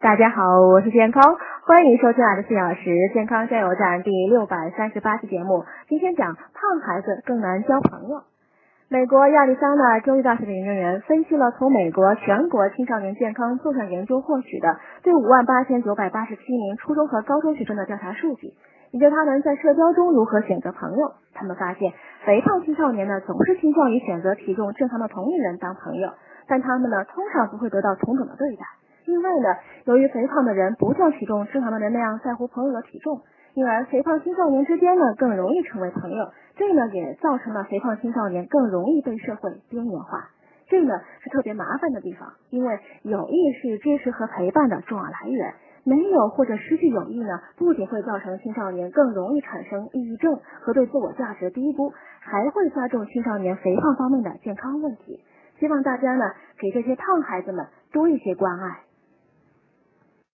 大家好，我是健康，欢迎收听我的四小时健康加油站第六百三十八期节目。今天讲胖孩子更难交朋友。美国亚利桑那州立大学的研究员分析了从美国全国青少年健康纵向研究获取的对五万八千九百八十七名初中和高中学生的调查数据，研究他们在社交中如何选择朋友。他们发现，肥胖青少年呢总是倾向于选择体重正常的同龄人当朋友，但他们呢通常不会得到同等的对待。因为呢，由于肥胖的人不像体重正常的人那样在乎朋友的体重，因而肥胖青少年之间呢更容易成为朋友。这呢也造成了肥胖青少年更容易被社会边缘化。这呢是特别麻烦的地方，因为友谊是支持和陪伴的重要来源。没有或者失去友谊呢，不仅会造成青少年更容易产生抑郁症和对自我价值的低估，还会加重青少年肥胖方面的健康问题。希望大家呢给这些胖孩子们多一些关爱。